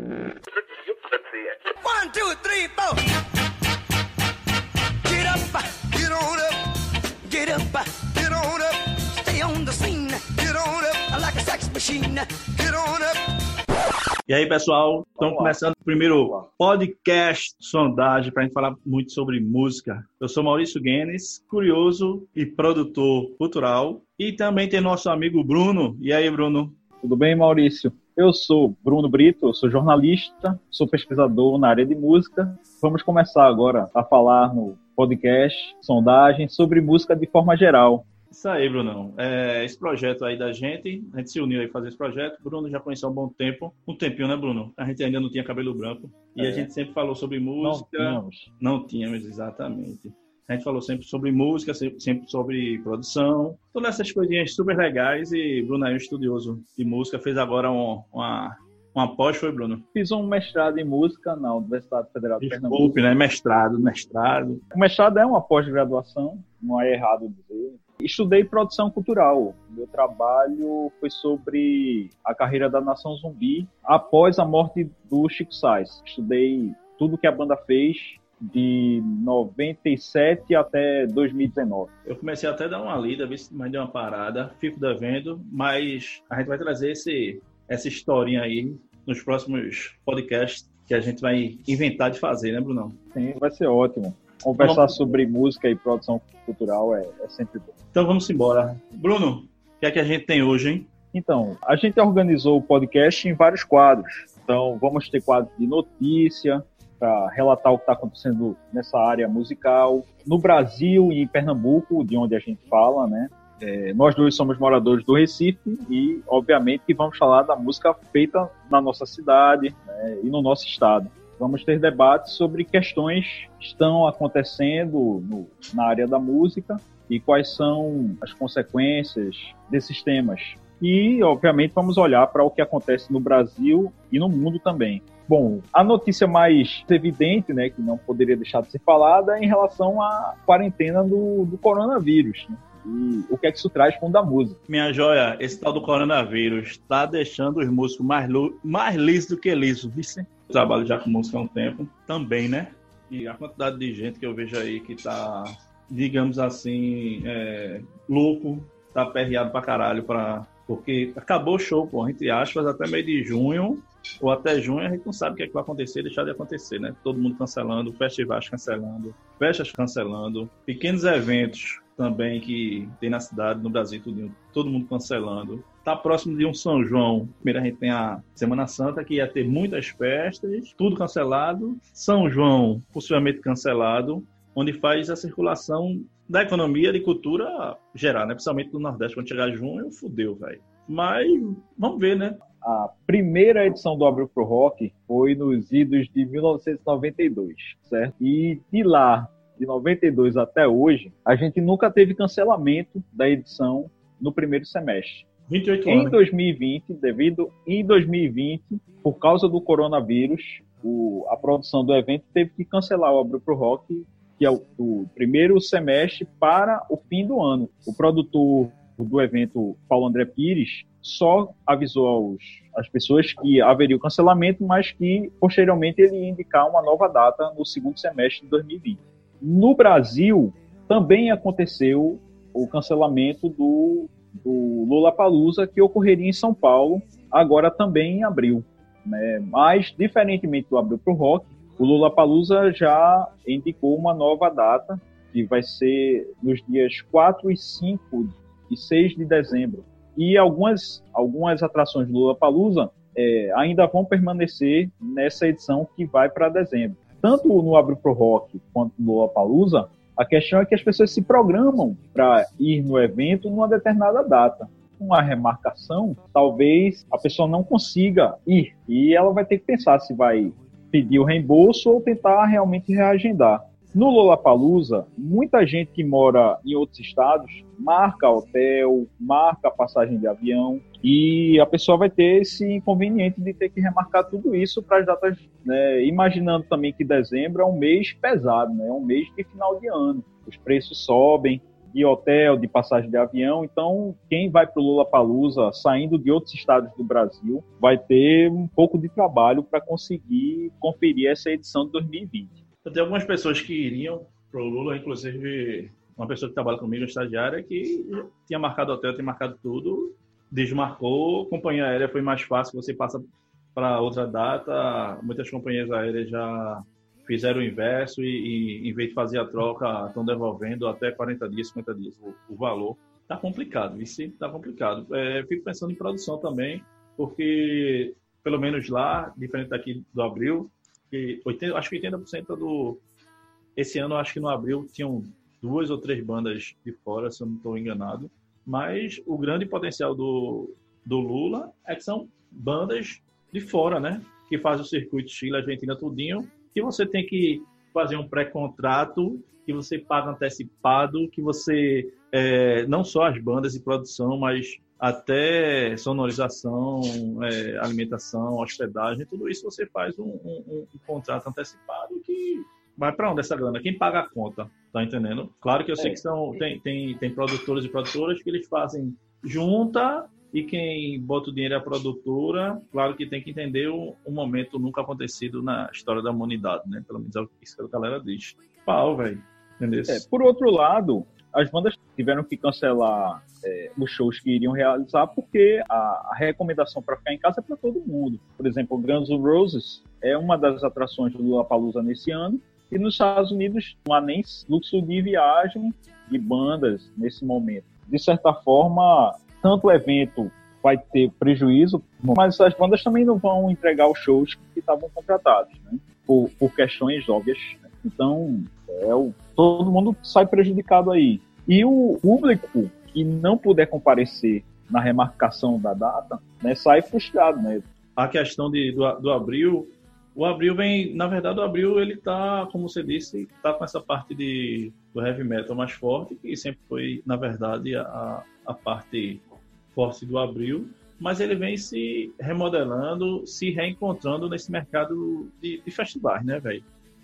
One, two, three, four. Get up, get on up, get up, get on up. Stay on the scene, get on up like a sex machine. Get on up. E aí, pessoal, estamos começando o primeiro podcast sondagem para a gente falar muito sobre música. Eu sou Maurício Guenes, curioso e produtor cultural. E também tem nosso amigo Bruno. E aí, Bruno? Tudo bem, Maurício? Eu sou Bruno Brito, eu sou jornalista, sou pesquisador na área de música. Vamos começar agora a falar no podcast Sondagem sobre música de forma geral. Isso aí, Brunão. É, esse projeto aí da gente, a gente se uniu aí fazer esse projeto. Bruno já conheceu há um bom tempo. Um tempinho, né, Bruno? A gente ainda não tinha cabelo branco. E É. a gente sempre falou sobre música. Não tínhamos. Não tínhamos, exatamente. A gente falou sempre sobre música, sempre sobre produção, todas essas coisinhas super legais. E Bruno é um estudioso de música, fez agora um, uma, uma pós, foi, Bruno? Fiz um mestrado em música na Universidade Federal de Pernambuco. Desculpe, né? Mestrado, mestrado. O mestrado é uma pós-graduação, não é errado dizer. Estudei produção cultural. Meu trabalho foi sobre a carreira da Nação Zumbi após a morte do Chico Sainz. Estudei tudo que a banda fez de 97 até 2019. Eu comecei até a dar uma lida, ver se mais deu uma parada, fico devendo, mas a gente vai trazer esse, essa historinha aí nos próximos podcasts que a gente vai inventar de fazer, né, Brunão? Sim, vai ser ótimo. Conversar sobre música e produção cultural é, é sempre bom. Então vamos embora. Bruno, o que é que a gente tem hoje, hein? Então, a gente organizou o podcast em vários quadros. Então, vamos ter quadros de notícia, para relatar o que está acontecendo nessa área musical. No Brasil e em Pernambuco, de onde a gente fala, né? É, nós dois somos moradores do Recife e, obviamente, vamos falar da música feita na nossa cidade né, e no nosso estado. Vamos ter debates sobre questões que estão acontecendo no, na área da música e quais são as consequências desses temas. E, obviamente, vamos olhar para o que acontece no Brasil e no mundo também. Bom, a notícia mais evidente, né, que não poderia deixar de ser falada, é em relação à quarentena do, do coronavírus. Né? E o que é que isso traz com o da música. Minha joia, esse tal do coronavírus está deixando os músicos mais, mais lisos do que lisos. Vice? Eu trabalho já com música há um tempo também, né? E a quantidade de gente que eu vejo aí que tá, digamos assim, é, louco, tá perreado pra caralho pra. Porque acabou o show, entre aspas, até meio de junho, ou até junho, a gente não sabe o que, é que vai acontecer, deixar de acontecer, né? Todo mundo cancelando, festivais cancelando, festas cancelando, pequenos eventos também que tem na cidade, no Brasil, tudo, todo mundo cancelando. Tá próximo de um São João. Primeiro a gente tem a Semana Santa, que ia ter muitas festas, tudo cancelado. São João, possivelmente cancelado, onde faz a circulação da economia de cultura geral, né? Principalmente do Nordeste. Quando chegar junho, fudeu, velho. Mas vamos ver, né? A primeira edição do Abril Pro Rock foi nos idos de 1992, certo? E de lá, de 92 até hoje, a gente nunca teve cancelamento da edição no primeiro semestre. 28 Em anos. 2020, devido em 2020, por causa do coronavírus, o- a produção do evento teve que cancelar o Abril Pro Rock, que é o, o primeiro semestre para o fim do ano. O produtor do evento, Paulo André Pires, só avisou aos, às pessoas que haveria o cancelamento, mas que posteriormente ele ia indicar uma nova data no segundo semestre de 2020. No Brasil, também aconteceu o cancelamento do, do Lollapalooza, que ocorreria em São Paulo, agora também em abril. Né? Mas, diferentemente do Abril pro Rock, o Lollapalooza já indicou uma nova data, que vai ser nos dias 4 e 5 e 6 de dezembro. E algumas, algumas atrações do Lollapalooza é, ainda vão permanecer nessa edição que vai para dezembro. Tanto no Abril Pro Rock quanto no Lollapalooza, a questão é que as pessoas se programam para ir no evento numa determinada data. Uma remarcação, talvez a pessoa não consiga ir e ela vai ter que pensar se vai pedir o reembolso ou tentar realmente reagendar. No Lollapalooza, muita gente que mora em outros estados marca hotel, marca passagem de avião e a pessoa vai ter esse inconveniente de ter que remarcar tudo isso para as datas, né, imaginando também que dezembro é um mês pesado, né, é um mês de final de ano. Os preços sobem, de hotel, de passagem de avião. Então, quem vai para o Lula Palusa saindo de outros estados do Brasil vai ter um pouco de trabalho para conseguir conferir essa edição de 2020. Tem algumas pessoas que iriam para o Lula, inclusive uma pessoa que trabalha comigo, uma estagiária, que tinha marcado hotel, tinha marcado tudo, desmarcou, companhia aérea foi mais fácil, você passa para outra data, muitas companhias aéreas já fizeram o inverso e, e, em vez de fazer a troca, estão devolvendo até 40 dias, 50 dias o, o valor. Tá complicado, isso tá complicado. É, fico pensando em produção também, porque pelo menos lá, diferente daqui do Abril, que 80, acho que 80% do esse ano acho que no Abril tinham duas ou três bandas de fora, se eu não estou enganado. Mas o grande potencial do, do Lula é que são bandas de fora, né? Que fazem o circuito Chile, Argentina, tudinho, que você tem que fazer um pré-contrato, que você paga antecipado, que você, é, não só as bandas de produção, mas até sonorização, é, alimentação, hospedagem, tudo isso você faz um, um, um contrato antecipado que vai para onde essa grana? Quem paga a conta? Tá entendendo? Claro que eu sei é. que são, tem, tem, tem produtores e produtoras que eles fazem junta e quem bota o dinheiro é a produtora, claro que tem que entender um, um momento nunca acontecido na história da humanidade, né? Pelo menos é isso que a galera diz. Pau, velho. É, por outro lado, as bandas tiveram que cancelar é, os shows que iriam realizar porque a, a recomendação para ficar em casa é para todo mundo. Por exemplo, o Guns N' Roses é uma das atrações do Lollapalooza nesse ano e nos Estados Unidos não há nem fluxo de viagem de bandas nesse momento. De certa forma, tanto o evento vai ter prejuízo, mas as bandas também não vão entregar os shows que estavam contratados, né? por, por, questões óbvias. Né? Então, é o, todo mundo sai prejudicado aí. E o público que não puder comparecer na remarcação da data, né, sai frustrado, né? A questão de, do, do abril, o abril vem, na verdade, o abril ele tá, como você disse, tá com essa parte de, do heavy metal mais forte, que sempre foi, na verdade, a, a parte forte do Abril, mas ele vem se remodelando, se reencontrando nesse mercado de, de festivais, né, velho?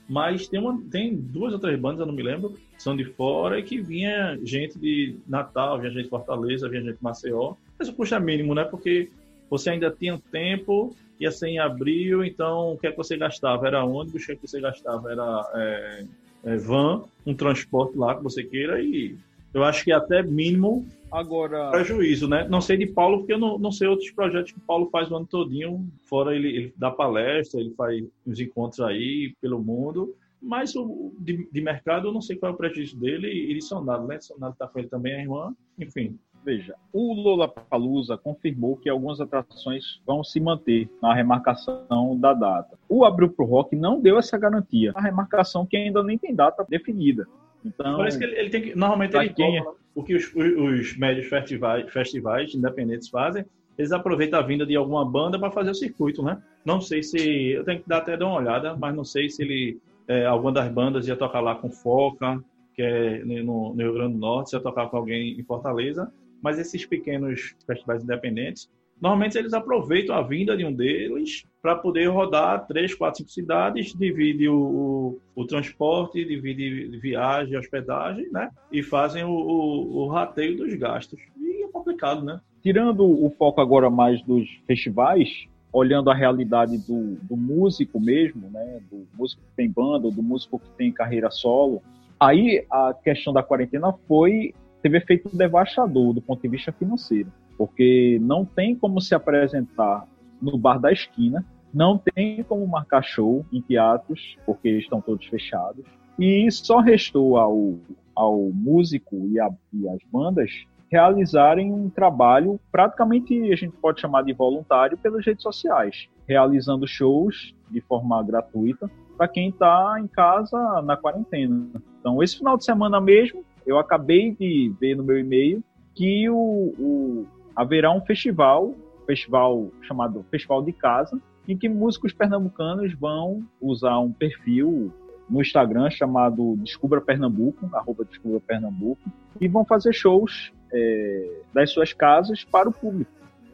Mas tem, uma, tem duas ou três bandas, eu não me lembro, que são de fora e que vinha gente de Natal, vinha gente de Fortaleza, vinha gente de Maceió. Mas o custo é mínimo, né? Porque você ainda tinha tempo, ia ser em abril, então o que é que você gastava? Era ônibus, o que é que você gastava? Era é, é, van, um transporte lá que você queira e eu acho que até mínimo Agora. Prejuízo, né? Não sei de Paulo, porque eu não, não sei outros projetos que o Paulo faz o ano todinho. Fora ele, ele dá palestra, ele faz uns encontros aí pelo mundo. Mas o de, de mercado, eu não sei qual é o prejuízo dele. E ele Sonado, né? Sonado tá com ele também, a irmã. Enfim. Veja, o Lula Palusa confirmou que algumas atrações vão se manter na remarcação da data. O Abril pro Rock não deu essa garantia. A remarcação que ainda nem tem data definida. Então, isso que ele, ele tem que. Normalmente ele quem... o que os, os médios festivais, festivais independentes fazem, eles aproveitam a vinda de alguma banda para fazer o circuito, né? Não sei se. Eu tenho que dar até dar uma olhada, mas não sei se ele. É, alguma das bandas ia tocar lá com Foca, que é no, no Rio Grande do Norte, ia tocar com alguém em Fortaleza. Mas esses pequenos festivais independentes, Normalmente eles aproveitam a vinda de um deles para poder rodar três, quatro, cinco cidades, divide o, o, o transporte, divide viagem, hospedagem, né? E fazem o, o, o rateio dos gastos. E é complicado, né? Tirando o foco agora mais dos festivais, olhando a realidade do, do músico mesmo, né? Do músico que tem banda, do músico que tem carreira solo, aí a questão da quarentena foi teve efeito devastador do ponto de vista financeiro porque não tem como se apresentar no bar da esquina, não tem como marcar show em teatros, porque estão todos fechados, e só restou ao, ao músico e, a, e as bandas realizarem um trabalho praticamente a gente pode chamar de voluntário pelas redes sociais, realizando shows de forma gratuita para quem está em casa na quarentena. Então, esse final de semana mesmo, eu acabei de ver no meu e-mail que o, o, haverá um festival, festival chamado Festival de Casa, em que músicos pernambucanos vão usar um perfil no Instagram chamado Descubra Pernambuco, arroba Descubra Pernambuco, e vão fazer shows é, das suas casas para o público.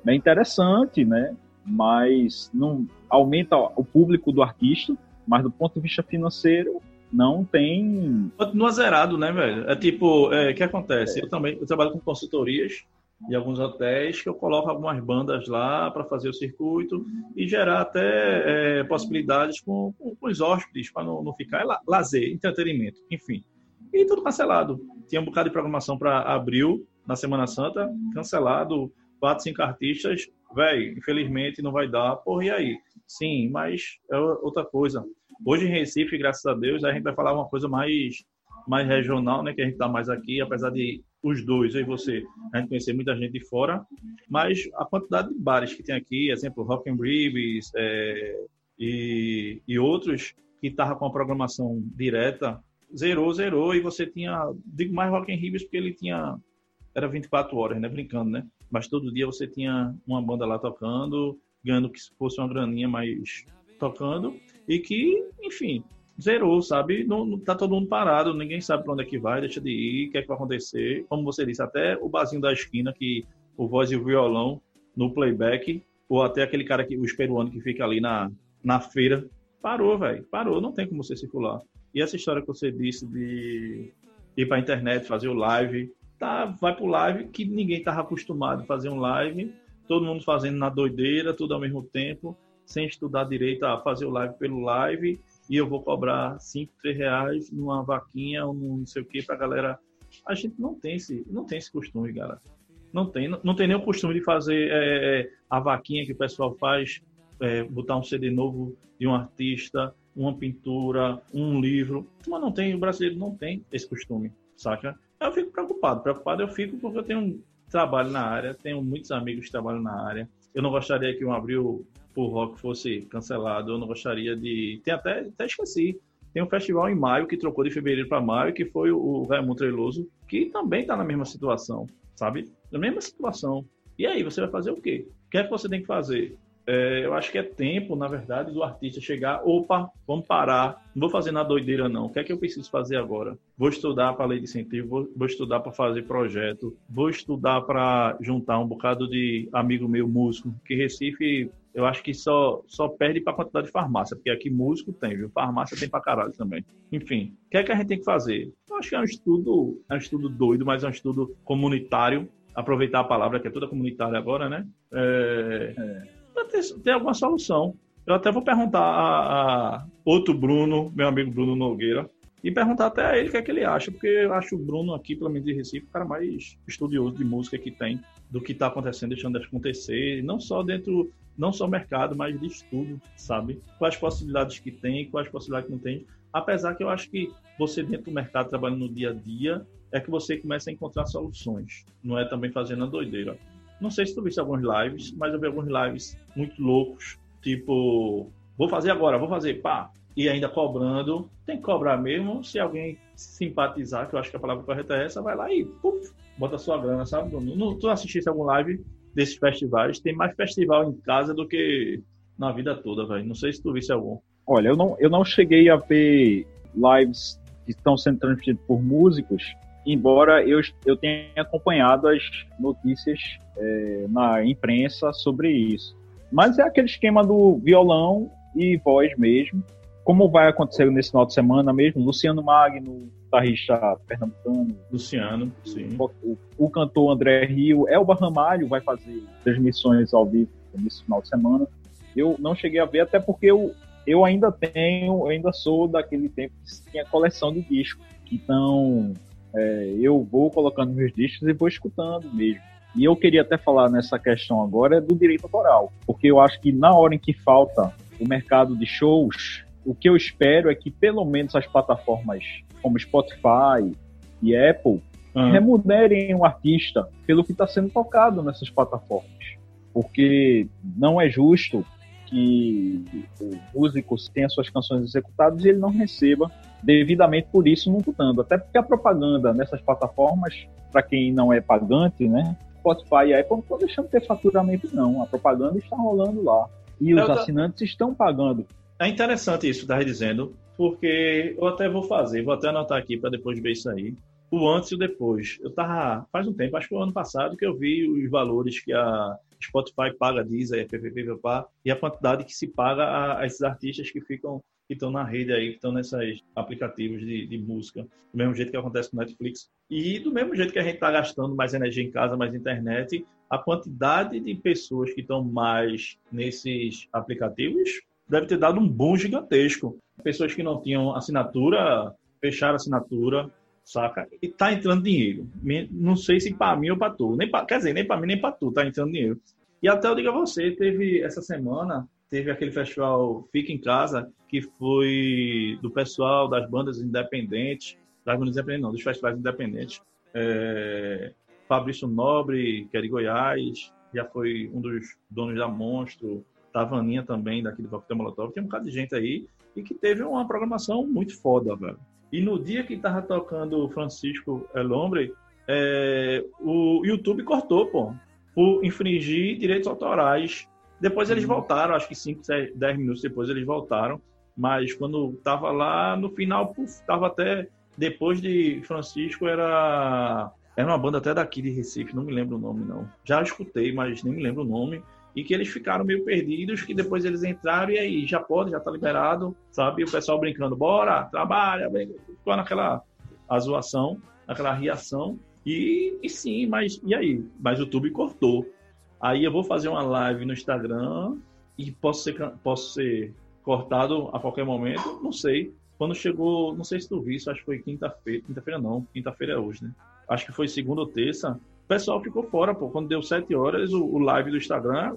É interessante, né? Mas não aumenta o público do artista, mas do ponto de vista financeiro não tem. Continua zerado, né, velho? É tipo, o é, que acontece? Eu também eu trabalho com consultorias de alguns hotéis que eu coloco algumas bandas lá para fazer o circuito e gerar até é, possibilidades com, com, os hóspedes para não, não ficar é lazer, entretenimento, enfim. E tudo cancelado. Tinha um bocado de programação para abril, na Semana Santa, cancelado, quatro, cinco artistas, velho, infelizmente não vai dar, porra, e aí? Sim, mas é outra coisa. Hoje em Recife, graças a Deus, a gente vai falar uma coisa mais, mais regional, né, que a gente está mais aqui, apesar de os dois, eu e você, a gente conhecer muita gente de fora, mas a quantidade de bares que tem aqui, exemplo, Rock and Ribs é, e, e outros que estavam com a programação direta, zerou, zerou, e você tinha, digo mais Rock and Ribs porque ele tinha, era 24 horas, né, brincando, né, mas todo dia você tinha uma banda lá tocando, ganhando que fosse uma graninha mais tocando, e que, enfim, zerou, sabe? Não, não tá todo mundo parado, ninguém sabe para onde é que vai, deixa de ir, o que é que vai acontecer. Como você disse, até o barzinho da esquina, que o voz e o violão no playback, ou até aquele cara que, o peruano que fica ali na, na feira, parou, velho, parou, não tem como você circular. E essa história que você disse de ir para a internet, fazer o live, tá, vai pro live que ninguém tava acostumado a fazer um live, todo mundo fazendo na doideira, tudo ao mesmo tempo, sem estudar direito a fazer o live pelo live e eu vou cobrar 5, 3 reais numa vaquinha ou num não sei o que pra galera. A gente não tem esse, não tem esse costume, galera. Não tem, não, não tem nem o costume de fazer é, a vaquinha que o pessoal faz, é, botar um CD novo de um artista, uma pintura, um livro. Mas não tem, o brasileiro não tem esse costume, saca? Eu fico preocupado. Preocupado eu fico porque eu tenho trabalho na área, tenho muitos amigos que trabalham na área. Eu não gostaria que um abril por rock fosse cancelado. Eu não gostaria de. Tem até, até esqueci. Tem um festival em maio que trocou de fevereiro para maio, que foi o Raimundo Treiloso, que também está na mesma situação, sabe? Na mesma situação. E aí, você vai fazer o quê? O que é que você tem que fazer? É, eu acho que é tempo, na verdade, do artista chegar, opa, vamos parar, não vou fazer na doideira não, o que é que eu preciso fazer agora? Vou estudar para lei de incentivo, vou, vou estudar para fazer projeto, vou estudar para juntar um bocado de amigo meu músico, que Recife eu acho que só, só perde para a quantidade de farmácia, porque aqui músico tem, viu? Farmácia tem para caralho também. Enfim, o que é que a gente tem que fazer? Eu acho que é um estudo, é um estudo doido, mas é um estudo comunitário. Aproveitar a palavra que é toda comunitária agora, né? É, é ter, ter alguma solução. Eu até vou perguntar a, a, outro Bruno, meu amigo Bruno Nogueira, e perguntar até a ele o que é que ele acha, porque eu acho o Bruno aqui, pelo menos de Recife, o cara mais estudioso de música que tem, do que está acontecendo, deixando de acontecer, não só dentro, não só mercado, mas de estudo, sabe? Quais possibilidades que tem, quais possibilidades que não tem. Apesar que eu acho que você dentro do mercado, trabalhando no dia a dia, é que você começa a encontrar soluções, não é também fazendo a doideira. Não sei se tu viste alguns lives, mas eu vi alguns lives muito loucos, tipo, vou fazer agora, vou fazer, pá, e ainda cobrando. Tem que cobrar mesmo. Se alguém simpatizar, que eu acho que a palavra correta é essa, vai lá e puf, bota sua grana, sabe, Bruno? Tu assistisse algum live desses festivais? Tem mais festival em casa do que na vida toda, velho. Não sei se tu visse algum. Olha, eu não, eu não cheguei a ver lives que estão sendo transmitidos por músicos, embora eu, eu tenha acompanhado as notícias é, na imprensa sobre isso. Mas é aquele esquema do violão e voz mesmo. Como vai acontecer nesse final de semana mesmo? Luciano Magno, guitarrista pernambucano. Luciano, sim. O, o, cantor André Rio. Elba Ramalho vai fazer transmissões ao vivo nesse final de semana. Eu não cheguei a ver, até porque eu, eu ainda tenho, eu ainda sou daquele tempo que tinha coleção de discos. Então, é, eu vou colocando meus discos e vou escutando mesmo. E eu queria até falar nessa questão agora do direito autoral, porque eu acho que na hora em que falta o mercado de shows, o que eu espero é que pelo menos as plataformas como Spotify e Apple uhum. remunerem o artista pelo que está sendo tocado nessas plataformas. Porque não é justo que o músico tenha suas canções executadas e ele não receba devidamente por isso não putando. Até porque a propaganda nessas plataformas, para quem não é pagante, né? Spotify e Apple não estão deixando de ter faturamento, não. A propaganda está rolando lá. E os assinantes estão pagando. É interessante isso que dizendo, porque eu até vou fazer, vou até anotar aqui para depois ver isso aí. o antes e o depois. Eu tava faz um tempo, acho que foi ano passado que eu vi os valores que a Spotify paga, Deezer, PPP, e a quantidade que se paga a, a esses artistas que ficam que estão na rede aí, que estão nesses aplicativos de, de, música, do mesmo jeito que acontece com Netflix. E do mesmo jeito que a gente está gastando mais energia em casa, mais internet, a quantidade de pessoas que estão mais nesses aplicativos deve ter dado um boom gigantesco. Pessoas que não tinham assinatura, fecharam assinatura, saca? E tá entrando dinheiro. Não sei se para mim ou para tu. Nem pra, quer dizer, nem para mim nem para tu tá entrando dinheiro. E até eu digo a você, teve essa semana, teve aquele festival Fica em Casa, que foi do pessoal das bandas independentes, das bandas independentes não, dos festivais independentes. É, Fabrício Nobre, que é de Goiás, já foi um dos donos da Monstro, Tavaninha também, daqui do Coquetel Molotov, tem um bocado de gente aí, e que teve uma programação muito foda, velho. E no dia que tava tocando Francisco Elombre, é, o YouTube cortou, pô, por infringir direitos autorais. Depois eles uhum. voltaram, acho que 5, 10 minutos depois eles voltaram. Mas quando tava lá, no final, puf, tava até depois de Francisco, era era uma banda até daqui de Recife, não me lembro o nome não. Já escutei, mas nem me lembro o nome e que eles ficaram meio perdidos, que depois eles entraram e aí já pode, já tá liberado, sabe? O pessoal brincando, bora, trabalha, ficou naquela a zoação, naquela reação. E, e sim, mas e aí? Mas o YouTube cortou. Aí eu vou fazer uma live no Instagram e posso ser, posso ser cortado a qualquer momento, não sei. Quando chegou, não sei se tu viu isso, acho que foi quinta-feira, quinta-feira não, quinta-feira é hoje, né? Acho que foi segunda ou terça, pessoal ficou fora, pô. Quando deu sete horas, o, o live do Instagram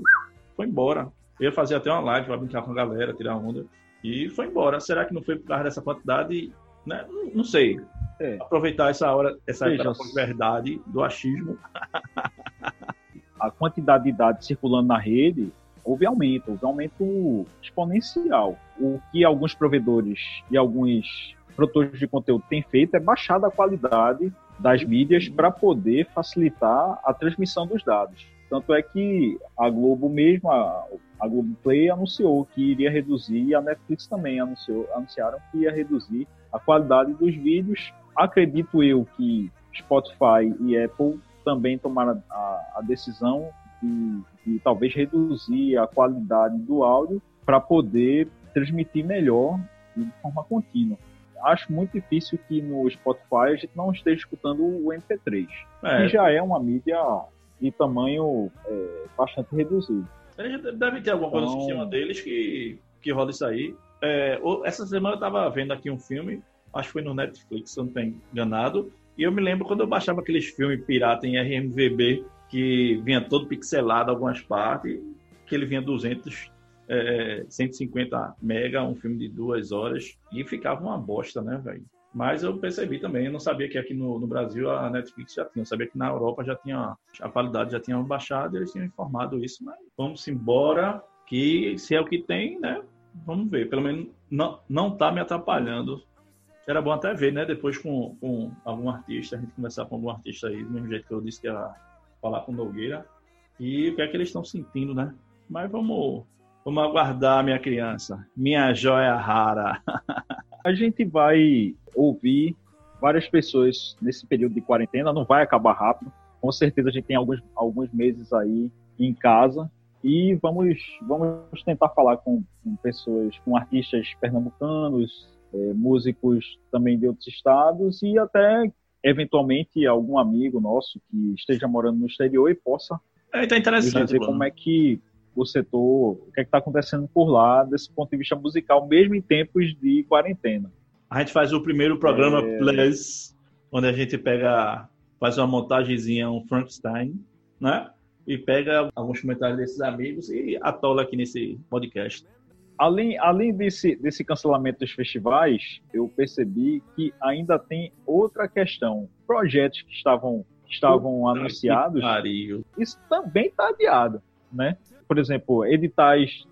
foi embora. Eu ia fazer até uma live para brincar com a galera, tirar onda. E foi embora. Será que não foi por causa dessa quantidade? Né? Não, não sei. É. Aproveitar essa hora, essa verdade do achismo. a quantidade de dados circulando na rede houve aumento, houve aumento exponencial. O que alguns provedores e alguns produtores de conteúdo têm feito é baixar a qualidade das mídias para poder facilitar a transmissão dos dados. Tanto é que a Globo mesmo, a, a Globo Play anunciou que iria reduzir, e a Netflix também anunciou, anunciaram que ia reduzir a qualidade dos vídeos. Acredito eu que Spotify e Apple também tomaram a, a decisão de, de talvez reduzir a qualidade do áudio para poder transmitir melhor de forma contínua acho muito difícil que no Spotify a gente não esteja escutando o MP3, é. que já é uma mídia de tamanho é, bastante reduzido. Eles devem ter alguma coisa então... no sistema deles que, que rola isso aí. É, essa semana eu estava vendo aqui um filme, acho que foi no Netflix, se eu não estou enganado, e eu me lembro quando eu baixava aqueles filmes pirata em RMVB, que vinha todo pixelado algumas partes, que ele vinha 200 é, 150 mega, um filme de duas horas, e ficava uma bosta, né, velho? Mas eu percebi também, eu não sabia que aqui no, no, Brasil a Netflix já tinha, eu sabia que na Europa já tinha, a qualidade já tinha baixado, eles tinham informado isso, mas vamos embora, que se é o que tem, né, vamos ver, pelo menos não, não tá me atrapalhando. Era bom até ver, né, depois com, com algum artista, a gente conversar com algum artista aí, do mesmo jeito que eu disse que ia falar com Nogueira, e o que é que eles estão sentindo, né? Mas vamos Vamos aguardar, minha criança. Minha joia rara. a gente vai ouvir várias pessoas nesse período de quarentena. Não vai acabar rápido. Com certeza a gente tem alguns, alguns meses aí em casa. E vamos, vamos tentar falar com, com pessoas, com artistas pernambucanos, é, músicos também de outros estados e até eventualmente algum amigo nosso que esteja morando no exterior e possa é, tá interessante, dizer como é que o setor, o que é está acontecendo por lá, desse ponto de vista musical, mesmo em tempos de quarentena. A gente faz o primeiro programa é... Plus, onde a gente pega, faz uma montagemzinha, um Frankenstein, né? E pega alguns comentários desses amigos e atola aqui nesse podcast. Além, além desse, desse cancelamento dos festivais, eu percebi que ainda tem outra questão. Projetos que estavam, estavam anunciados, isso também está adiado, né? Por exemplo, editais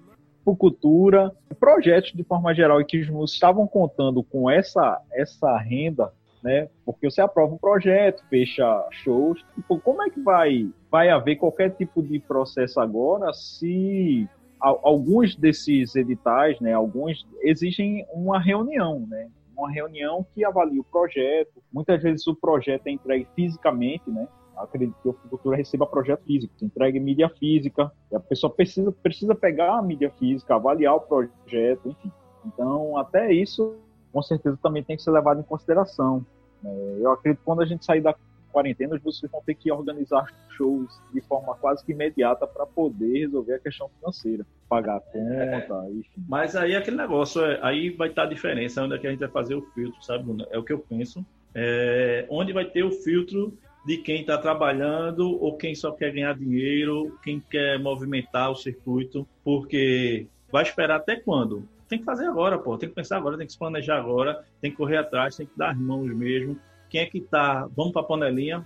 por cultura, projetos de forma geral e que os estavam contando com essa, essa renda, né? Porque você aprova um projeto, fecha shows. Tipo, como é que vai, vai haver qualquer tipo de processo agora se alguns desses editais, né, alguns exigem uma reunião, né, uma reunião que avalia o projeto. Muitas vezes o projeto é entregue fisicamente, né? Acredito que o Cultura receba projeto físico, entregue mídia física, a pessoa precisa, precisa pegar a mídia física, avaliar o projeto, enfim. Então, até isso, com certeza, também tem que ser levado em consideração. É, eu acredito que quando a gente sair da quarentena, vocês vão ter que organizar shows de forma quase que imediata para poder resolver a questão financeira, pagar a conta, é, enfim. Mas aí aquele negócio, é, aí vai estar a diferença onde é que a gente vai fazer o filtro, sabe? É o que eu penso. É, onde vai ter o filtro de quem está trabalhando ou quem só quer ganhar dinheiro, quem quer movimentar o circuito, porque vai esperar até quando? Tem que fazer agora, pô. Tem que pensar agora, tem que se planejar agora, tem que correr atrás, tem que dar as mãos mesmo. Quem é que tá? Vamos para a panelinha?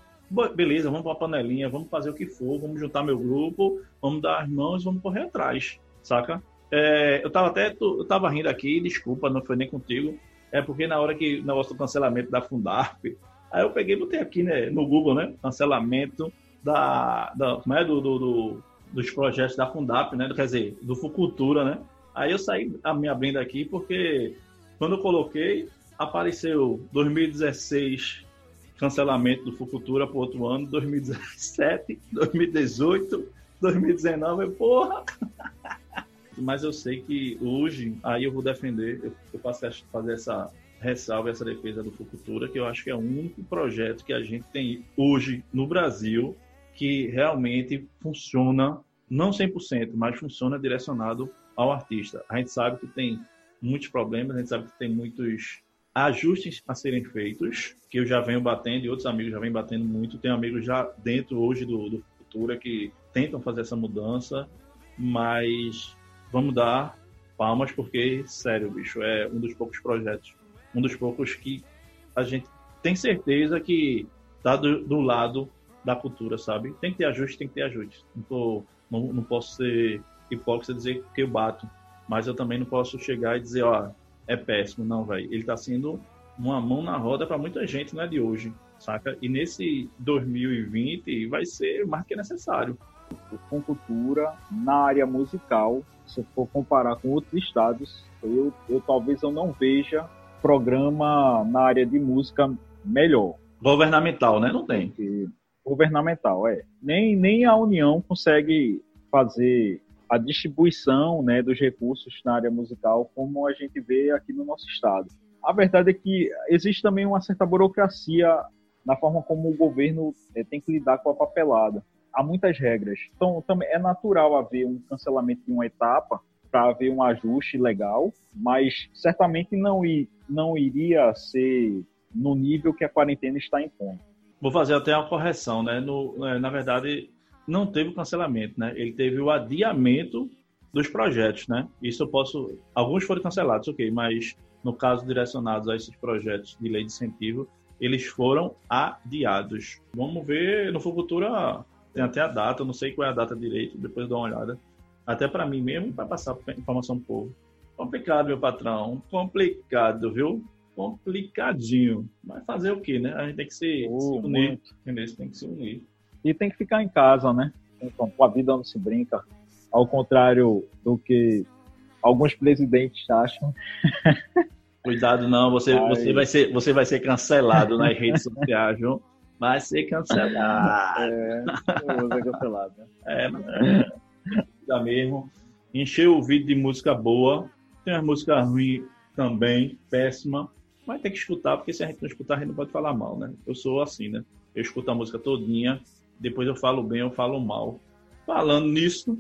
Beleza, vamos para a panelinha, vamos fazer o que for, vamos juntar meu grupo, vamos dar as mãos, vamos correr atrás, saca? É, eu tava até eu tava rindo aqui, desculpa, não foi nem contigo. É porque na hora que o negócio do cancelamento da Fundarp, Aí eu peguei e botei aqui né, no Google, né? Cancelamento da, da, como é, do, do, do, dos projetos da Fundap, né? Quer dizer, do Fucultura, né? Aí eu saí a minha abrindo aqui porque quando eu coloquei, apareceu 2016 cancelamento do Fucultura para outro ano, 2017, 2018, 2019, porra! Mas eu sei que hoje, aí eu vou defender, eu, eu faço fazer essa ressalva essa defesa do Fucultura, que eu acho que é o único projeto que a gente tem hoje no Brasil que realmente funciona, não 100%, mas funciona direcionado ao artista. A gente sabe que tem muitos problemas, a gente sabe que tem muitos ajustes a serem feitos, que eu já venho batendo e outros amigos já vêm batendo muito. Tem amigos já dentro hoje do, do Futura que tentam fazer essa mudança, mas vamos dar palmas porque, sério, bicho, é um dos poucos projetos um dos poucos que a gente tem certeza que está do, do, lado da cultura, sabe? Tem que ter ajuste, tem que ter ajuste. Não, tô, não, não posso ser hipócrita dizer que eu bato, mas eu também não posso chegar e dizer, ó, é péssimo. Não, velho. Ele está sendo uma mão na roda para muita gente, não é de hoje, saca? E nesse 2020 vai ser mais que necessário. Com cultura na área musical, se for comparar com outros estados, eu, eu talvez eu não veja programa na área de música melhor. Governamental, né? Não tem. governamental, é. Nem, nem a União consegue fazer a distribuição né, dos recursos na área musical como a gente vê aqui no nosso estado. A verdade é que existe também uma certa burocracia na forma como o governo é, tem que lidar com a papelada. Há muitas regras. Então, é natural haver um cancelamento de uma etapa para haver um ajuste legal, mas certamente não, não iria ser no nível que a quarentena está impondo. Vou fazer até uma correção, né? No, é, na verdade, não teve o cancelamento, né? Ele teve o adiamento dos projetos, né? Isso eu posso. Alguns foram cancelados, ok, mas no caso direcionados a esses projetos de lei de incentivo, eles foram adiados. Vamos ver no futuro, tem até a data, não sei qual é a data direito, depois eu dou uma olhada até para mim mesmo, para passar informação para o povo. Complicado, meu patrão. Complicado, viu? Complicadinho. Mas fazer o quê, né? A gente tem que se, oh, se unir. Entendeu? Tem que se unir. E tem que ficar em casa, né? Então, a vida não se brinca. Ao contrário do que alguns presidentes acham. Cuidado, não. Você, você, vai, ser, você vai ser cancelado nas redes sociais, viu? Vai ser cancelado. É, eu vou ser cancelado. Né? É, é da mesmo. Encher o ouvido de música boa. Tem as músicas ruins também, péssima. Mas tem que escutar, porque se a gente não escutar, a gente não pode falar mal, né? Eu sou assim, né? Eu escuto a música todinha, depois eu falo bem, eu falo mal. Falando nisso,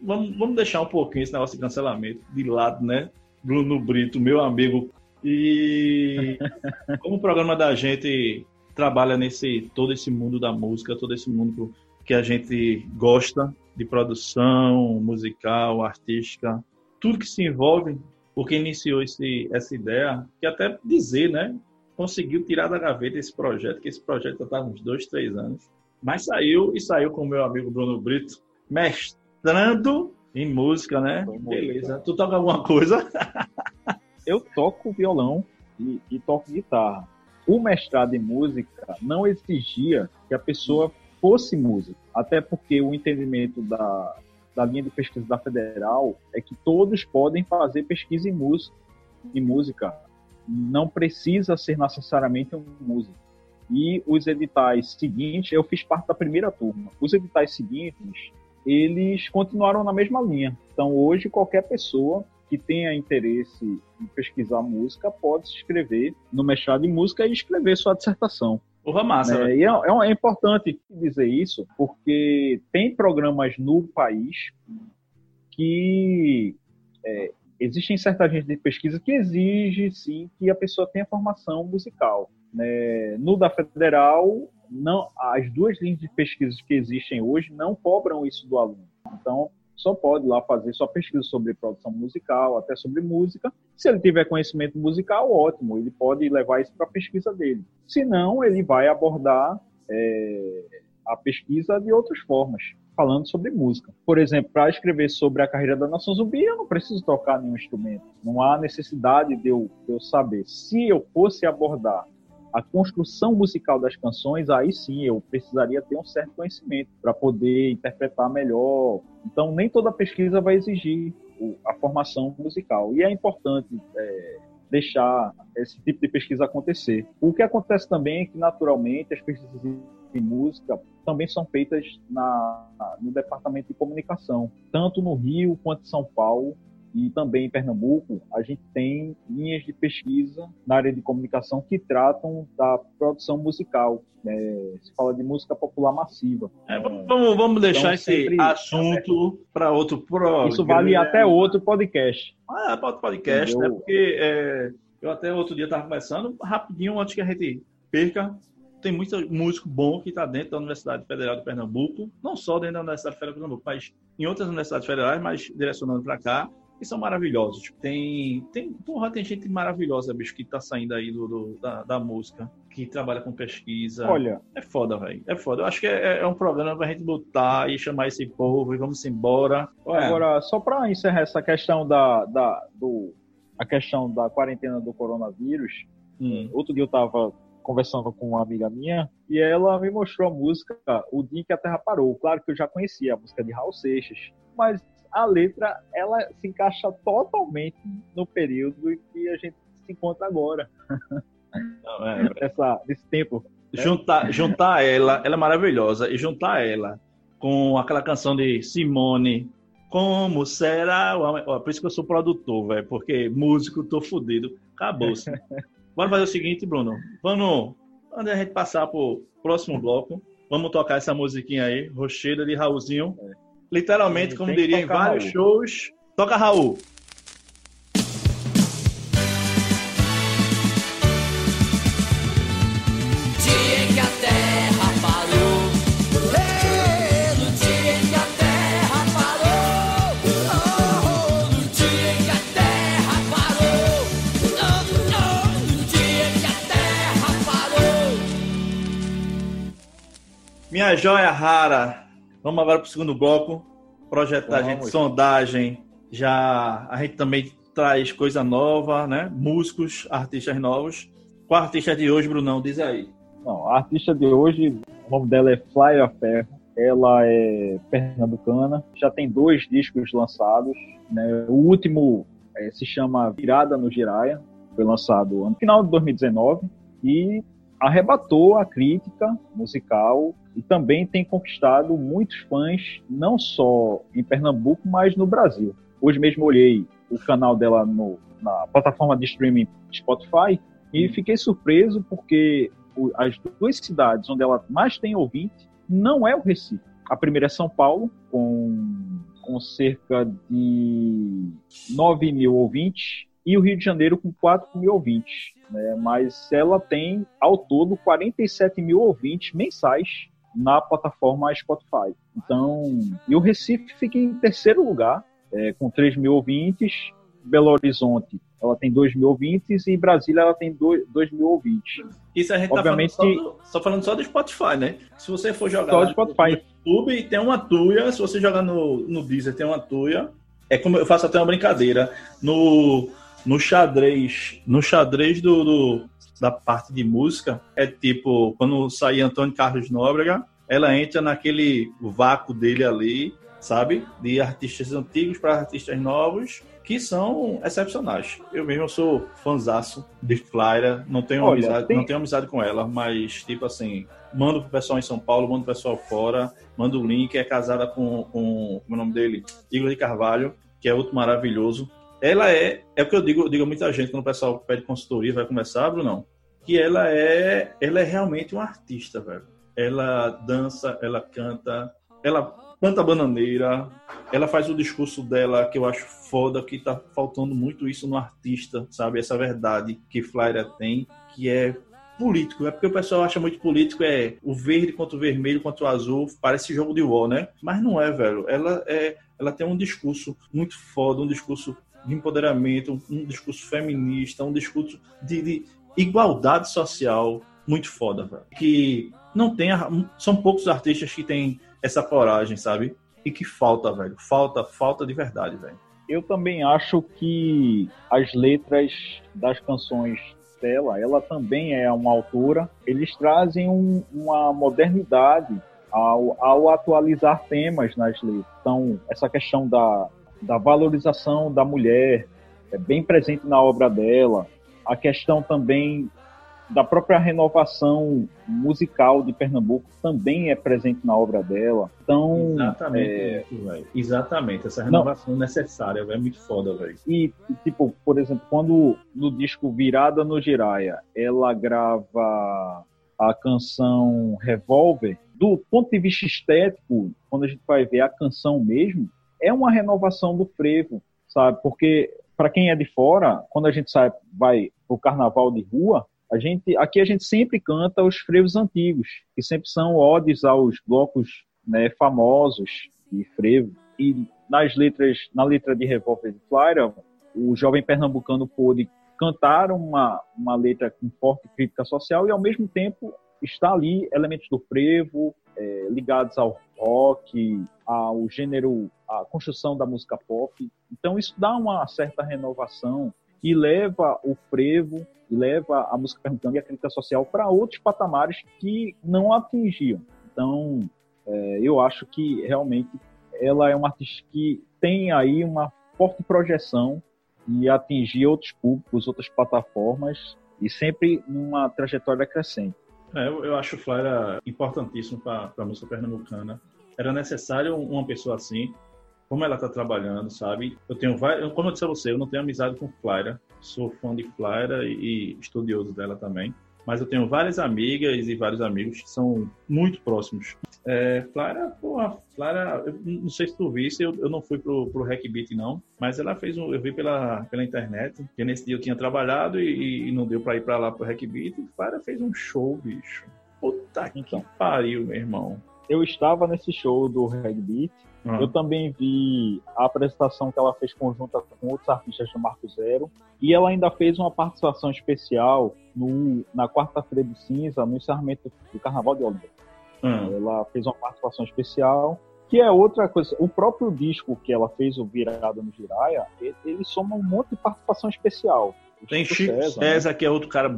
vamos, vamos deixar um pouquinho esse negócio de cancelamento de lado, né? Bruno Brito, meu amigo. E como o programa da gente trabalha nesse todo esse mundo da música, todo esse mundo que a gente gosta, de produção musical, artística, tudo que se envolve, porque iniciou esse, essa ideia, que até dizer, né? Conseguiu tirar da gaveta esse projeto, que esse projeto já está uns dois, três anos. Mas saiu e saiu com o meu amigo Bruno Brito, mestrando em música, né? Beleza. Tu toca alguma coisa? Eu toco violão e, e toco guitarra. O mestrado em música não exigia que a pessoa fosse músico. Até porque o entendimento da, da linha de pesquisa da Federal é que todos podem fazer pesquisa em música, em música não precisa ser necessariamente um músico. E os editais seguintes, eu fiz parte da primeira turma. Os editais seguintes, eles continuaram na mesma linha. Então, hoje, qualquer pessoa que tenha interesse em pesquisar música pode se inscrever no mestrado em música e escrever sua dissertação. Porra, massa. É, e é, é, é, importante dizer isso, porque tem programas no país que é, existem certas agências de pesquisa que exigem, sim, que a pessoa tenha formação musical. Né? No da Federal, não, as duas linhas de pesquisa que existem hoje não cobram isso do aluno. Então, só pode lá fazer sua pesquisa sobre produção musical, até sobre música. Se ele tiver conhecimento musical, ótimo, ele pode levar isso para a pesquisa dele. Se não, ele vai abordar é, a pesquisa de outras formas, falando sobre música. Por exemplo, para escrever sobre a carreira da Nação Zumbi, eu não preciso tocar nenhum instrumento. Não há necessidade de eu, de eu saber. Se eu fosse abordar a construção musical das canções, aí sim eu precisaria ter um certo conhecimento para poder interpretar melhor. Então, nem toda pesquisa vai exigir a formação musical. E é importante é, deixar esse tipo de pesquisa acontecer. O que acontece também é que, naturalmente, as pesquisas de música também são feitas na, no departamento de comunicação, tanto no Rio quanto em São Paulo e também em Pernambuco, a gente tem linhas de pesquisa na área de comunicação que tratam da produção musical. É, se fala de música popular massiva. É, vamos, vamos deixar então, esse assunto para outro programa. Isso vale até outro podcast. Ah, para outro podcast, né? Porque é, eu até outro dia estava conversando, rapidinho, antes que a gente perca, tem muito músico bom que está dentro da Universidade Federal de Pernambuco, não só dentro da Universidade Federal de Pernambuco, mas em outras universidades federais, mas direcionando para cá que são maravilhosos. Tipo, tem, tem, porra, tem gente maravilhosa, bicho, que tá saindo aí do, do da, da, música, que trabalha com pesquisa. Olha. É foda, velho. É foda. Eu acho que é, é, um problema pra gente botar e chamar esse povo e vamos embora. É. Agora, só pra encerrar essa questão da, da, do, a questão da quarentena do coronavírus, hum. outro dia eu tava conversando com uma amiga minha e ela me mostrou a música O Dia que a Terra Parou. Claro que eu já conhecia a música de Raul Seixas, mas a letra ela se encaixa totalmente no período em que a gente se encontra agora. Não, é, Essa, nesse tempo. Né? Juntar, juntar ela, ela é maravilhosa, e juntar ela com aquela canção de Simone, Como será? Ó, por isso que eu sou produtor, velho, porque músico, tô fudido. Acabou-se. Bora fazer o seguinte, Bruno. Vamos, antes a gente passar pro próximo bloco, vamos tocar essa musiquinha aí, Rocheira de Raulzinho. É literalmente, como diria em vários Raul. shows, toca Raul. Minha joia rara, Vamos agora para o segundo bloco. Projeto da gente, sondagem. Já a gente também traz coisa nova, né? Músicos, artistas novos. Qual artista de hoje, Brunão? Diz aí. Não, a artista de hoje, o nome dela é Flávia Ferro. Ela é pernambucana, já tem dois discos lançados. Né? O último é, se chama Virada no Giraia, foi lançado no final de 2019 e arrebatou a crítica musical e também tem conquistado muitos fãs, não só em Pernambuco, mas no Brasil. Hoje mesmo olhei o canal dela no, na plataforma de streaming Spotify e fiquei surpreso porque as duas cidades onde ela mais tem ouvinte não é o Recife. A primeira é São Paulo, com, com cerca de 9 mil ouvintes, e o Rio de Janeiro com 4 mil ouvintes. Né? Mas ela tem, ao todo, 47 mil ouvintes mensais na plataforma Spotify. Então, e o Recife fica em terceiro lugar, é, com 3 mil ouvintes. Belo Horizonte, ela tem 2 mil ouvintes e Brasília ela tem 2 mil ouvintes. Isso a gente Obviamente, tá falando só, do, só falando só do Spotify, né? Se você for jogar só do Spotify. no YouTube, tem uma tuia. Se você jogar no, no Deezer, tem uma tuia. É como eu faço até uma brincadeira. No, no xadrez, no xadrez do, do da parte de música, é tipo, quando sair Antônio Carlos Nóbrega, ela entra naquele vácuo dele ali sabe? De artistas antigos para artistas novos, que são excepcionais. Eu mesmo sou fanzaço de Flyra, não tenho Olha, amizade, tem... não tenho amizade com ela, mas tipo assim, mando pro pessoal em São Paulo, mando pro pessoal fora, mando o link, é casada com, com como é o nome dele? Igor de Carvalho, que é outro maravilhoso. Ela é, é o que eu digo, digo a muita gente quando o pessoal pede consultoria, vai conversar, Bruno, que ela é, ela é realmente um artista, velho. Ela dança, ela canta, ela planta bananeira, ela faz o discurso dela que eu acho foda, que tá faltando muito isso no artista, sabe? Essa verdade que Flyra tem, que é político. É porque o pessoal acha muito político, é o verde contra o vermelho contra o azul, parece jogo de war, né? Mas não é, velho. Ela é, ela tem um discurso muito foda, um discurso de empoderamento, um discurso feminista, um discurso de, de igualdade social muito foda, velho. Que não tem, são poucos artistas que têm essa coragem, sabe? E que falta, velho. Falta, falta de verdade, velho. Eu também acho que as letras das canções dela, ela também é uma autora. Eles trazem um, uma modernidade ao, ao, atualizar temas nas letras. Então, essa questão da, da valorização da mulher é bem presente na obra dela. A questão também da própria renovação musical de Pernambuco também é presente na obra dela. Então, exatamente, é... isso, exatamente essa renovação Não. necessária, é muito foda, velho. E tipo, por exemplo, quando no disco Virada no Giraia, ela grava a canção Revolver, do ponto de vista estético, quando a gente vai ver a canção mesmo, é uma renovação do frevo, sabe? Porque para quem é de fora, quando a gente sai vai pro carnaval de rua, a gente, aqui a gente sempre canta os frevos antigos, que sempre são odes aos blocos né, famosos de frevo. E nas letras, na letra de Revolver de Flyra, o jovem pernambucano pôde cantar uma, uma letra com forte crítica social e, ao mesmo tempo, está ali elementos do frevo, é, ligados ao rock, ao gênero, à construção da música pop. Então, isso dá uma certa renovação e leva o frevo e leva a música pernambucana e a crítica social para outros patamares que não atingiam. Então, é, eu acho que realmente ela é uma artista que tem aí uma forte projeção e atingir outros públicos, outras plataformas e sempre numa trajetória crescente. É, eu, eu acho o Flyer importantíssimo para a música pernambucana. Era necessário uma pessoa assim, como ela está trabalhando, sabe? Eu tenho várias, como eu disse a você, eu não tenho amizade com Flyra, sou fã de Flyra e, estudioso dela também, mas eu tenho várias amigas e vários amigos que são muito próximos. É, Flyra, porra, eu não sei se tu visse, eu, eu não fui pro, pro Hackbeat não, mas ela fez um, eu vi pela, pela internet, que nesse dia eu tinha trabalhado e, e não deu para ir para lá pro Hackbeat, Flyra fez um show, bicho. Puta que pariu, meu irmão. Eu estava nesse show do Hackbeat, Uhum. Eu também vi a apresentação que ela fez conjunta com outros artistas do Marco Zero. E ela ainda fez uma participação especial no, na quarta-feira de cinza, no encerramento do Carnaval de Oliveira. Uhum. Ela fez uma participação especial, que é outra coisa. O próprio disco que ela fez, o Virado no Giraia, ele, ele soma um monte de participação especial. Tem Chico César, César né? que é outro cara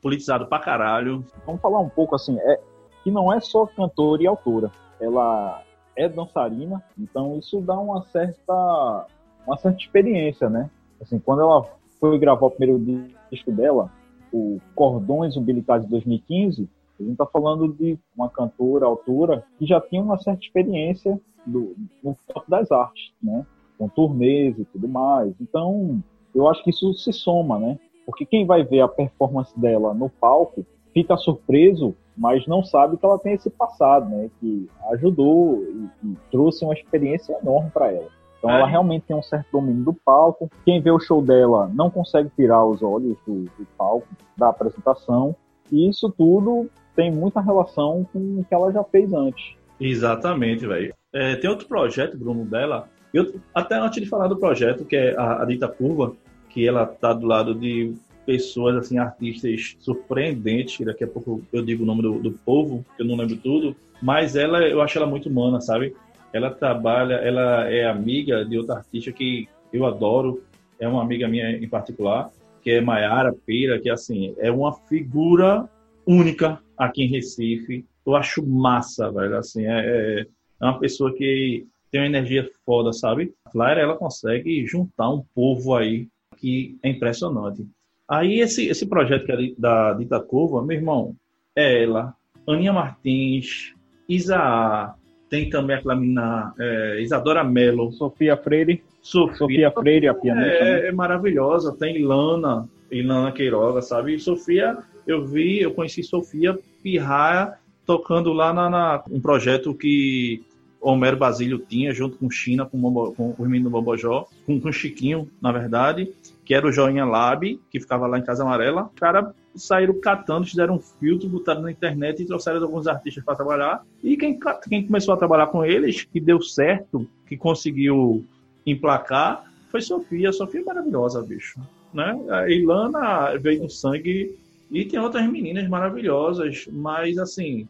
politizado pra caralho. Vamos falar um pouco assim, é, que não é só cantora e autora. Ela é dançarina, então isso dá uma certa, uma certa experiência, né? Assim, quando ela foi gravar o primeiro disco dela, o Cordões Umbilicais de 2015, a gente está falando de uma cantora, autora, que já tinha uma certa experiência do, no campo das artes, né? Com turnês e tudo mais. Então, eu acho que isso se soma, né? Porque quem vai ver a performance dela no palco fica surpreso mas não sabe que ela tem esse passado, né? Que ajudou e, e trouxe uma experiência enorme para ela. Então é. ela realmente tem um certo domínio do palco. Quem vê o show dela não consegue tirar os olhos do, do palco, da apresentação. E isso tudo tem muita relação com o que ela já fez antes. Exatamente, velho. É, tem outro projeto, Bruno, dela. Eu, até antes de falar do projeto, que é a, a Dita Curva, que ela tá do lado de pessoas, assim, artistas surpreendentes, que daqui a pouco eu digo o nome do, do povo, que eu não lembro tudo, mas ela, eu acho ela muito humana, sabe? Ela trabalha, ela é amiga de outra artista que eu adoro, é uma amiga minha em particular, que é Maiara Pira, que assim, é uma figura única aqui em Recife. Eu acho massa, velho, assim, é, é, é uma pessoa que tem uma energia foda, sabe? A Flyer, ela consegue juntar um povo aí que é impressionante. Aí esse, esse projeto que é da Dita Curva, meu irmão, é ela, Aninha Martins, Isa, tem também aquela menina é, Isadora Mello. Sofia Freire. Sofia, Sofia Freire, a pianista. É, é, maravilhosa. Tem Ilana, Ilana Queiroga, sabe? Sofia, eu vi, eu conheci Sofia Pirraia tocando lá na, na um projeto que Homero Basílio tinha, junto com China, com, o com o menino Bobojó, com, com Chiquinho, na verdade, que era o Joinha Lab, que ficava lá em Casa Amarela. Os caras saíram catando, fizeram um filtro, botaram na internet e trouxeram alguns artistas para trabalhar. E quem, quem começou a trabalhar com eles, que deu certo, que conseguiu emplacar, foi Sofia. Sofia é maravilhosa, bicho. Né? A Ilana veio no sangue e tem outras meninas maravilhosas, mas assim,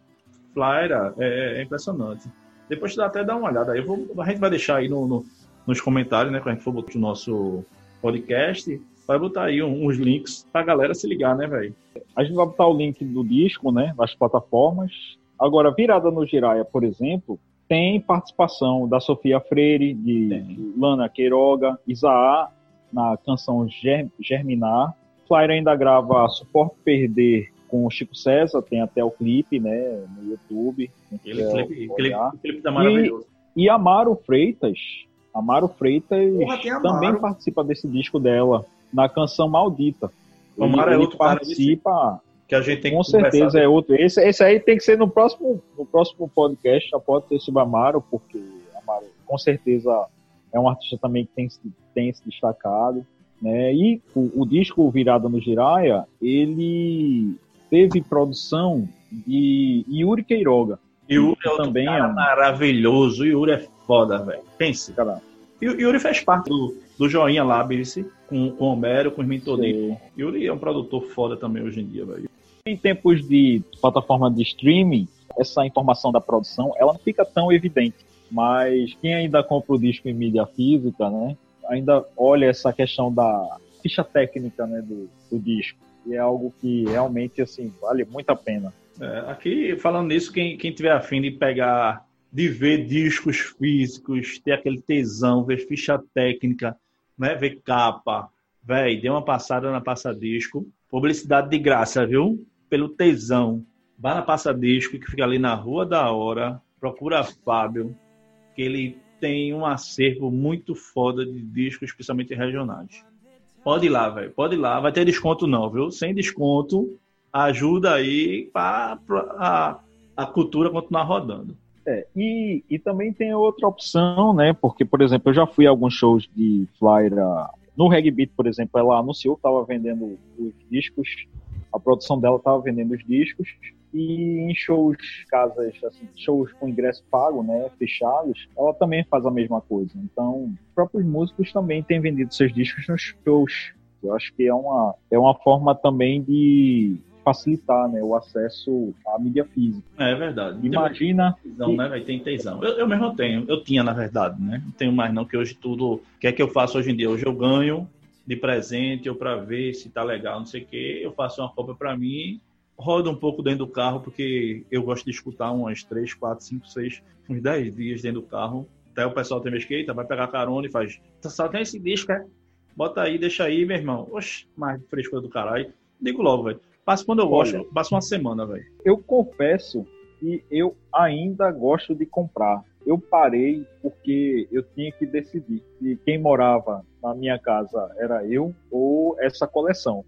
Flyra é, é impressionante. Depois dá até dar uma olhada aí. Vou, a gente vai deixar aí no, no, nos comentários, né? Quando a gente for botar o nosso podcast, vai botar aí uns links pra galera se ligar, né, velho? A gente vai botar o link do disco, né? Nas plataformas. Agora, Virada no Giraia, por exemplo, tem participação da Sofia Freire, de tem. Lana Queiroga, Isaá, na canção Germinar. Flyer ainda grava Suporte Perder com o Chico César, tem até o clipe, né, no YouTube. Aquele clipe, clipe, clipe tá maravilhoso. E, e Amaro Freitas, Amaro Freitas Porra, também participa desse disco dela, na canção Maldita. O Amaro ele, é outro participa que a gente tem com certeza é outro. Esse, esse aí tem que ser no próximo, no próximo podcast, já pode ser sobre Amaro, porque Amaro com certeza é um artista também que tem, tem se destacado. Né? E o, o disco Virada no Jiraya, ele teve produção de Yuri Queiroga. Yuri é também é um... maravilhoso. Yuri é foda, velho. Pense. Caramba. Yuri fez parte do, do Joinha lá, com, com o Homero, com o Irmão Todinho. Yuri é um produtor foda também hoje em dia, velho. Em tempos de plataforma de streaming, essa informação da produção, ela não fica tão evidente. Mas quem ainda compra o disco em mídia física, né, ainda olha essa questão da ficha técnica, né, do, do disco e é algo que realmente assim vale muito a pena. É, aqui, falando nisso, quem, quem tiver afim de pegar, de ver discos físicos, ter aquele tesão, ver ficha técnica, né, ver capa, velho, dê uma passada na Passa Disco. Publicidade de graça, viu? Pelo tesão. Vá na Passa Disco, que fica ali na Rua da Hora. Procura Fábio, que ele tem um acervo muito foda de discos, especialmente regionais. Pode ir lá, velho. Pode ir lá. Vai ter desconto não, viu? Sem desconto, ajuda aí para a, a cultura continuar rodando. É, e, e também tem outra opção, né? Porque, por exemplo, eu já fui a alguns shows de Flyer. No Reggae por exemplo, ela anunciou que estava vendendo os discos. A produção dela estava vendendo os discos e em shows, casas, assim, shows com ingresso pago, né, fechados, ela também faz a mesma coisa. Então, os próprios músicos também têm vendido seus discos nos shows. Eu acho que é uma, é uma forma também de facilitar né, o acesso à mídia física. É verdade. Imagina. Tesão, que... né, Tem tesão. Eu, eu mesmo tenho, eu tinha, na verdade, né? Não tenho mais não, que hoje tudo. O que é que eu faço hoje em dia? Hoje eu ganho de presente ou para ver se tá legal, não sei o quê. Eu faço uma cópia para mim roda um pouco dentro do carro, porque eu gosto de escutar umas 3, 4, 5, 6, uns 10 dias dentro do carro. Até o pessoal tem esquenta, vai pegar carona e faz. Só tem esse disco, é? Bota aí, deixa aí, meu irmão. Oxe, mais frescura do caralho. Digo logo, velho. Passa quando eu gosto, passa uma semana, velho. Eu confesso que eu ainda gosto de comprar. Eu parei porque eu tinha que decidir se quem morava na minha casa era eu ou essa coleção.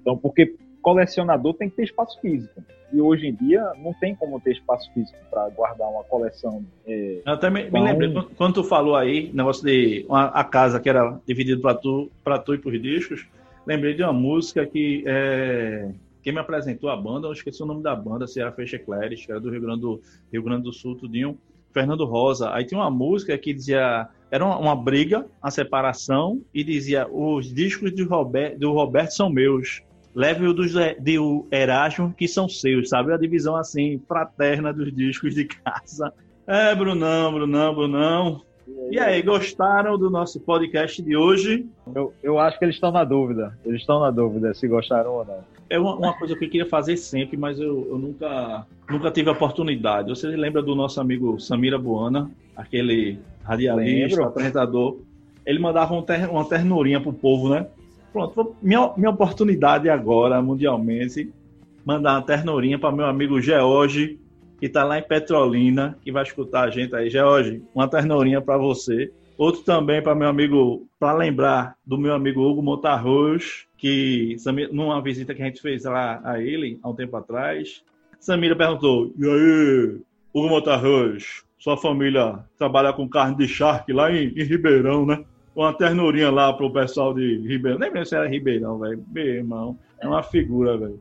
Então, porque colecionador tem que ter espaço físico. E hoje em dia não tem como ter espaço físico para guardar uma coleção. É, eu até me, então... me lembrei, quando tu falou aí, negócio de uma, a casa que era dividida para tu, para tu e por discos, lembrei de uma música que é, quem me apresentou a banda, eu esqueci o nome da banda, se era Fecha Eclairs, que era do Rio Grande do, Rio Grande do Sul, tudinho, Fernando Rosa. Aí tinha uma música que dizia, era uma, uma briga, a separação, e dizia, os discos do Robert, do Roberto são meus leve o dos de Erasmo, que são seus, sabe? A divisão assim, fraterna dos discos de casa. É, Brunão, Brunão, Brunão. E aí, gostaram do nosso podcast de hoje? Eu, eu acho que eles estão na dúvida. Eles estão na dúvida se gostaram ou não. É uma, uma coisa que eu queria fazer sempre, mas eu, eu nunca, nunca tive a oportunidade. Você lembra do nosso amigo Samira Buana, aquele radialista, apresentador? Ele mandava um ter, uma ternurinha pro povo, né? Pronto, minha, minha oportunidade agora, mundialmente, mandar uma ternurinha para meu amigo George, que está lá em Petrolina, que vai escutar a gente aí. George, uma ternurinha para você. Outro também para meu amigo, para lembrar do meu amigo Hugo Montarroz, que numa visita que a gente fez lá a ele, há um tempo atrás, Samira perguntou: E aí, Hugo Montarroz, sua família trabalha com carne de charque lá em, em Ribeirão, né? Uma ternurinha lá pro pessoal de Ribeirão. Nem lembro se era Ribeirão, velho. Meu irmão, é uma figura, velho.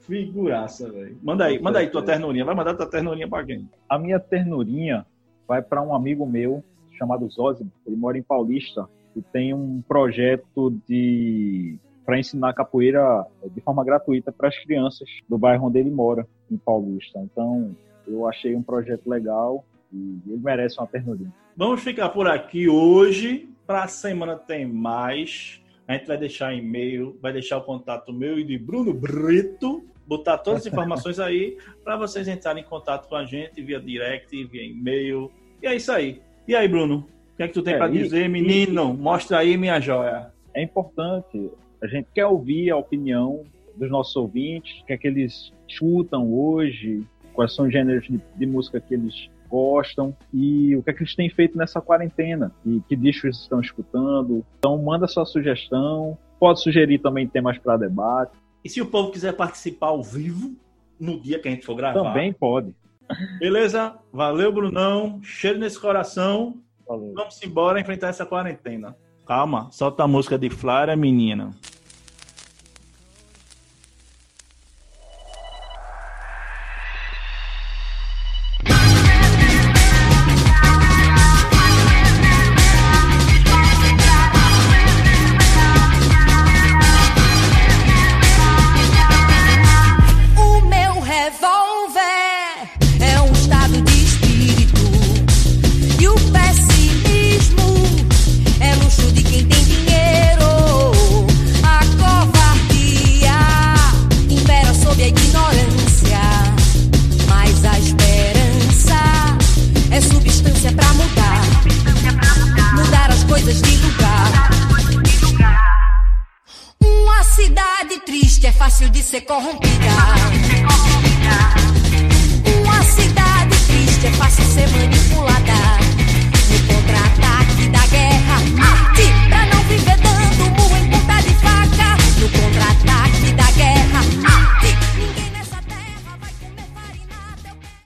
Figuraça, velho. Manda aí, manda aí tua ternurinha. Vai mandar tua ternurinha pra quem? A minha ternurinha vai para um amigo meu chamado Zózimo. Ele mora em Paulista e tem um projeto de para ensinar capoeira de forma gratuita para as crianças do bairro onde ele mora, em Paulista. Então, eu achei um projeto legal e ele merece uma ternurinha. Vamos ficar por aqui hoje. Para a semana tem mais. A gente vai deixar e-mail, vai deixar o contato meu e de Bruno Brito, botar todas as informações aí para vocês entrarem em contato com a gente via direct, via e-mail. E é isso aí. E aí, Bruno? O que é que tu tem É, para e- dizer, menino? Mostra aí, minha joia. É importante, a gente quer ouvir a opinião dos nossos ouvintes, o que é que eles escutam hoje, quais são os gêneros de, de música que eles gostam e o que é que eles têm feito nessa quarentena e que discos estão escutando. Então manda sua sugestão, pode sugerir também temas para debate, E se o povo quiser participar ao vivo, no dia que a gente for gravar. também pode. Beleza? Valeu, Brunão. Cheiro nesse coração. Valeu. Vamos embora enfrentar essa quarentena. Calma, solta a música de Flávia, menina.